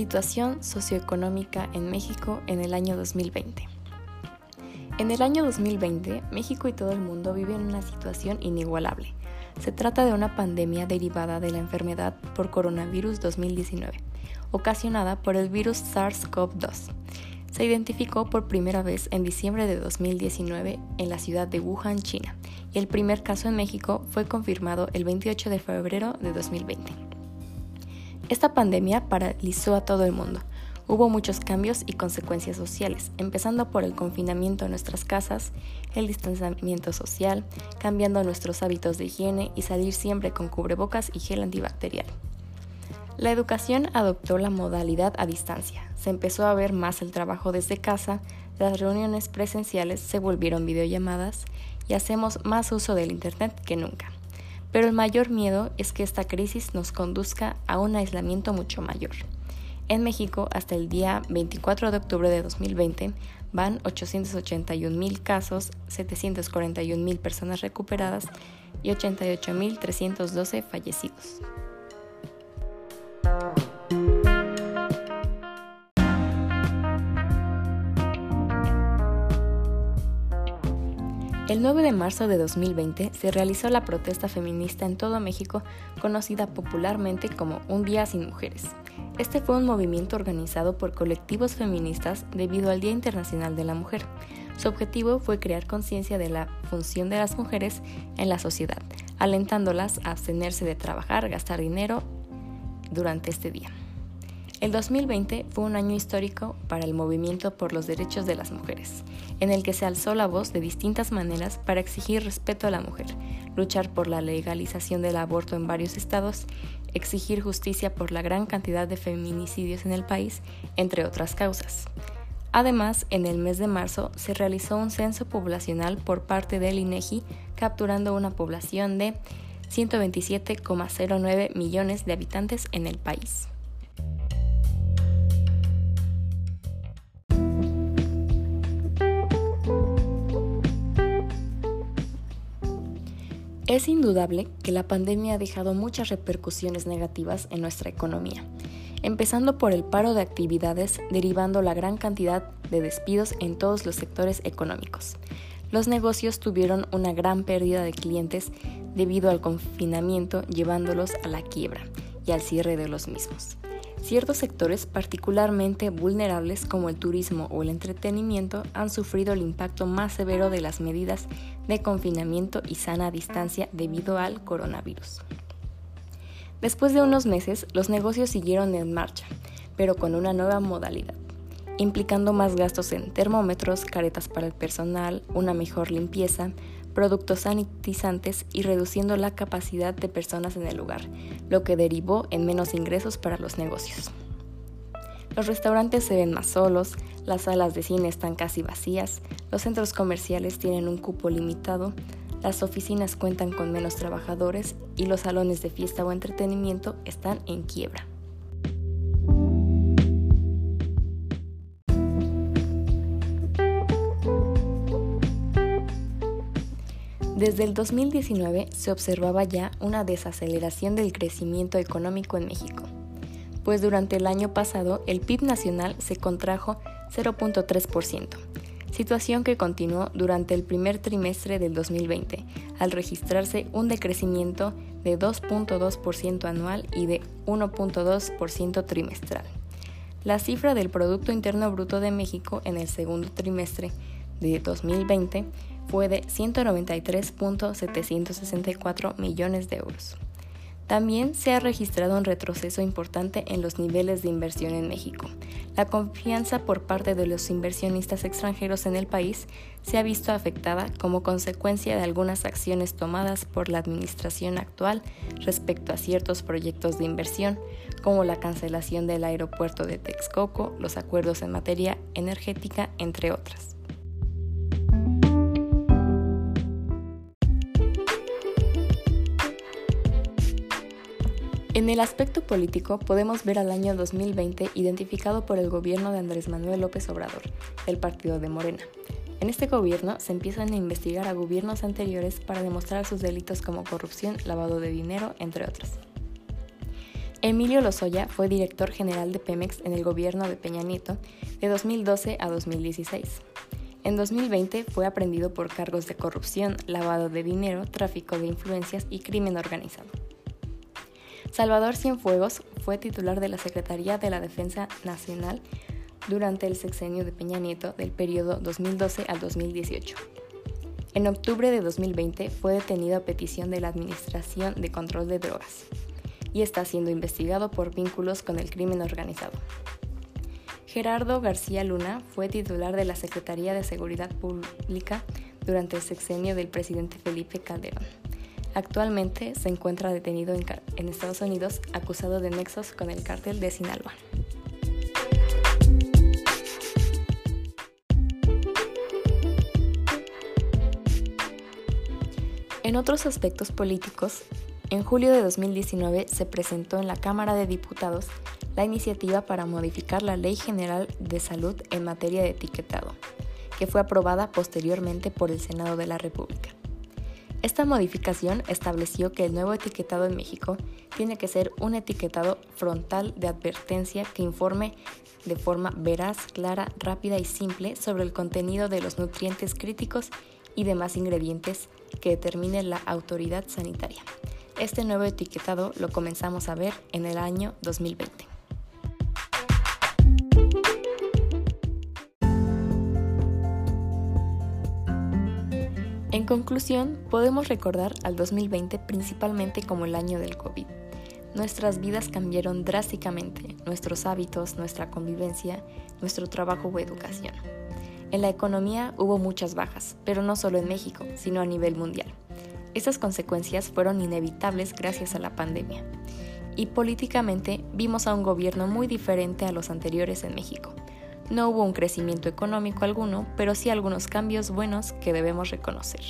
Situación socioeconómica en México en el año 2020. En el año 2020, México y todo el mundo viven una situación inigualable. Se trata de una pandemia derivada de la enfermedad por coronavirus 2019, ocasionada por el virus SARS-CoV-2. Se identificó por primera vez en diciembre de 2019 en la ciudad de Wuhan, China, y el primer caso en México fue confirmado el 28 de febrero de 2020. Esta pandemia paralizó a todo el mundo. Hubo muchos cambios y consecuencias sociales, empezando por el confinamiento en nuestras casas, el distanciamiento social, cambiando nuestros hábitos de higiene y salir siempre con cubrebocas y gel antibacterial. La educación adoptó la modalidad a distancia. Se empezó a ver más el trabajo desde casa, las reuniones presenciales se volvieron videollamadas y hacemos más uso del Internet que nunca. Pero el mayor miedo es que esta crisis nos conduzca a un aislamiento mucho mayor. En México, hasta el día 24 de octubre de 2020, van 881 mil casos, 741 mil personas recuperadas y 88.312 fallecidos. El 9 de marzo de 2020 se realizó la protesta feminista en todo México, conocida popularmente como Un Día sin Mujeres. Este fue un movimiento organizado por colectivos feministas debido al Día Internacional de la Mujer. Su objetivo fue crear conciencia de la función de las mujeres en la sociedad, alentándolas a abstenerse de trabajar, gastar dinero durante este día. El 2020 fue un año histórico para el movimiento por los derechos de las mujeres, en el que se alzó la voz de distintas maneras para exigir respeto a la mujer, luchar por la legalización del aborto en varios estados, exigir justicia por la gran cantidad de feminicidios en el país, entre otras causas. Además, en el mes de marzo se realizó un censo poblacional por parte del INEGI, capturando una población de 127,09 millones de habitantes en el país. Es indudable que la pandemia ha dejado muchas repercusiones negativas en nuestra economía, empezando por el paro de actividades derivando la gran cantidad de despidos en todos los sectores económicos. Los negocios tuvieron una gran pérdida de clientes debido al confinamiento llevándolos a la quiebra y al cierre de los mismos. Ciertos sectores particularmente vulnerables como el turismo o el entretenimiento han sufrido el impacto más severo de las medidas de confinamiento y sana distancia debido al coronavirus. Después de unos meses, los negocios siguieron en marcha, pero con una nueva modalidad, implicando más gastos en termómetros, caretas para el personal, una mejor limpieza, productos sanitizantes y reduciendo la capacidad de personas en el lugar, lo que derivó en menos ingresos para los negocios. Los restaurantes se ven más solos, las salas de cine están casi vacías, los centros comerciales tienen un cupo limitado, las oficinas cuentan con menos trabajadores y los salones de fiesta o entretenimiento están en quiebra. Desde el 2019 se observaba ya una desaceleración del crecimiento económico en México, pues durante el año pasado el PIB nacional se contrajo 0.3%, situación que continuó durante el primer trimestre del 2020, al registrarse un decrecimiento de 2.2% anual y de 1.2% trimestral. La cifra del Producto Interno Bruto de México en el segundo trimestre de 2020 fue de 193.764 millones de euros. También se ha registrado un retroceso importante en los niveles de inversión en México. La confianza por parte de los inversionistas extranjeros en el país se ha visto afectada como consecuencia de algunas acciones tomadas por la administración actual respecto a ciertos proyectos de inversión, como la cancelación del aeropuerto de Texcoco, los acuerdos en materia energética, entre otras. En el aspecto político podemos ver al año 2020 identificado por el gobierno de Andrés Manuel López Obrador, del partido de Morena. En este gobierno se empiezan a investigar a gobiernos anteriores para demostrar sus delitos como corrupción, lavado de dinero, entre otros. Emilio Lozoya fue director general de Pemex en el gobierno de Peña Nieto de 2012 a 2016. En 2020 fue aprendido por cargos de corrupción, lavado de dinero, tráfico de influencias y crimen organizado. Salvador Cienfuegos fue titular de la Secretaría de la Defensa Nacional durante el sexenio de Peña Nieto del periodo 2012 al 2018. En octubre de 2020 fue detenido a petición de la Administración de Control de Drogas y está siendo investigado por vínculos con el crimen organizado. Gerardo García Luna fue titular de la Secretaría de Seguridad Pública durante el sexenio del presidente Felipe Calderón. Actualmente se encuentra detenido en, Estados Unidos acusado de nexos con el cártel de Sinaloa. En otros aspectos políticos, en julio de 2019 se presentó en la Cámara de Diputados la iniciativa para modificar la Ley General de Salud en materia de etiquetado, que fue aprobada posteriormente por el Senado de la República. Esta modificación estableció que el nuevo etiquetado en México tiene que ser un etiquetado frontal de advertencia que informe de forma veraz, clara, rápida y simple sobre el contenido de los nutrientes críticos y demás ingredientes que determine la autoridad sanitaria. Este nuevo etiquetado lo comenzamos a ver en el año 2020. En conclusión, podemos recordar al 2020 principalmente como el año del COVID. Nuestras vidas cambiaron drásticamente, nuestros hábitos, nuestra convivencia, nuestro trabajo o educación. En la economía hubo muchas bajas, pero no solo en México, sino a nivel mundial. Estas consecuencias fueron inevitables gracias a la pandemia. Y políticamente vimos a un gobierno muy diferente a los anteriores en México. No hubo un crecimiento económico alguno, pero sí algunos cambios buenos que debemos reconocer.